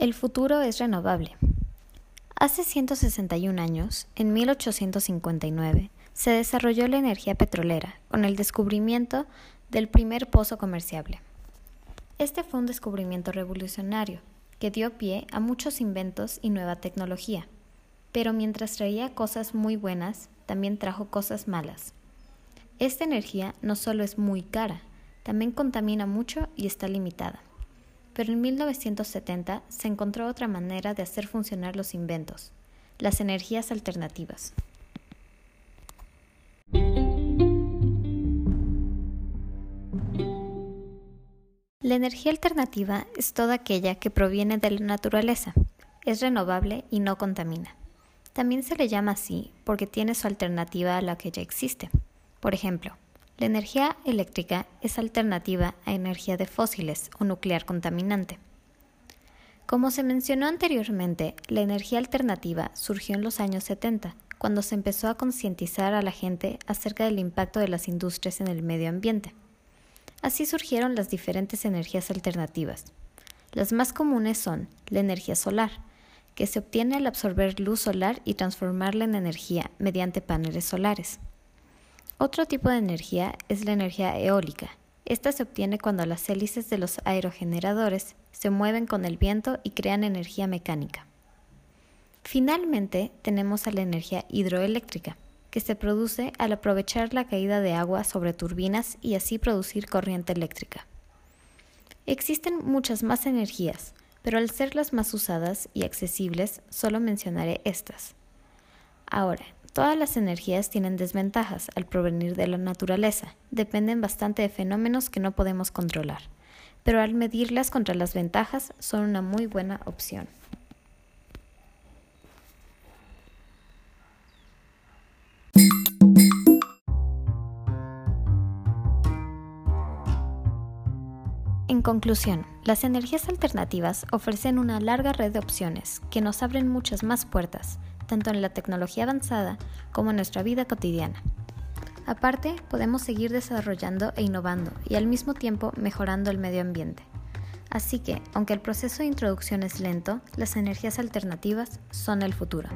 El futuro es renovable. Hace 161 años, en 1859, se desarrolló la energía petrolera con el descubrimiento del primer pozo comerciable. Este fue un descubrimiento revolucionario que dio pie a muchos inventos y nueva tecnología, pero mientras traía cosas muy buenas, también trajo cosas malas. Esta energía no solo es muy cara, también contamina mucho y está limitada pero en 1970 se encontró otra manera de hacer funcionar los inventos, las energías alternativas. La energía alternativa es toda aquella que proviene de la naturaleza, es renovable y no contamina. También se le llama así porque tiene su alternativa a la que ya existe. Por ejemplo, la energía eléctrica es alternativa a energía de fósiles o nuclear contaminante. Como se mencionó anteriormente, la energía alternativa surgió en los años 70, cuando se empezó a concientizar a la gente acerca del impacto de las industrias en el medio ambiente. Así surgieron las diferentes energías alternativas. Las más comunes son la energía solar, que se obtiene al absorber luz solar y transformarla en energía mediante paneles solares. Otro tipo de energía es la energía eólica. Esta se obtiene cuando las hélices de los aerogeneradores se mueven con el viento y crean energía mecánica. Finalmente, tenemos a la energía hidroeléctrica, que se produce al aprovechar la caída de agua sobre turbinas y así producir corriente eléctrica. Existen muchas más energías, pero al ser las más usadas y accesibles, solo mencionaré estas. Ahora, Todas las energías tienen desventajas al provenir de la naturaleza, dependen bastante de fenómenos que no podemos controlar, pero al medirlas contra las ventajas son una muy buena opción. En conclusión, las energías alternativas ofrecen una larga red de opciones que nos abren muchas más puertas, tanto en la tecnología avanzada como en nuestra vida cotidiana. Aparte, podemos seguir desarrollando e innovando y al mismo tiempo mejorando el medio ambiente. Así que, aunque el proceso de introducción es lento, las energías alternativas son el futuro.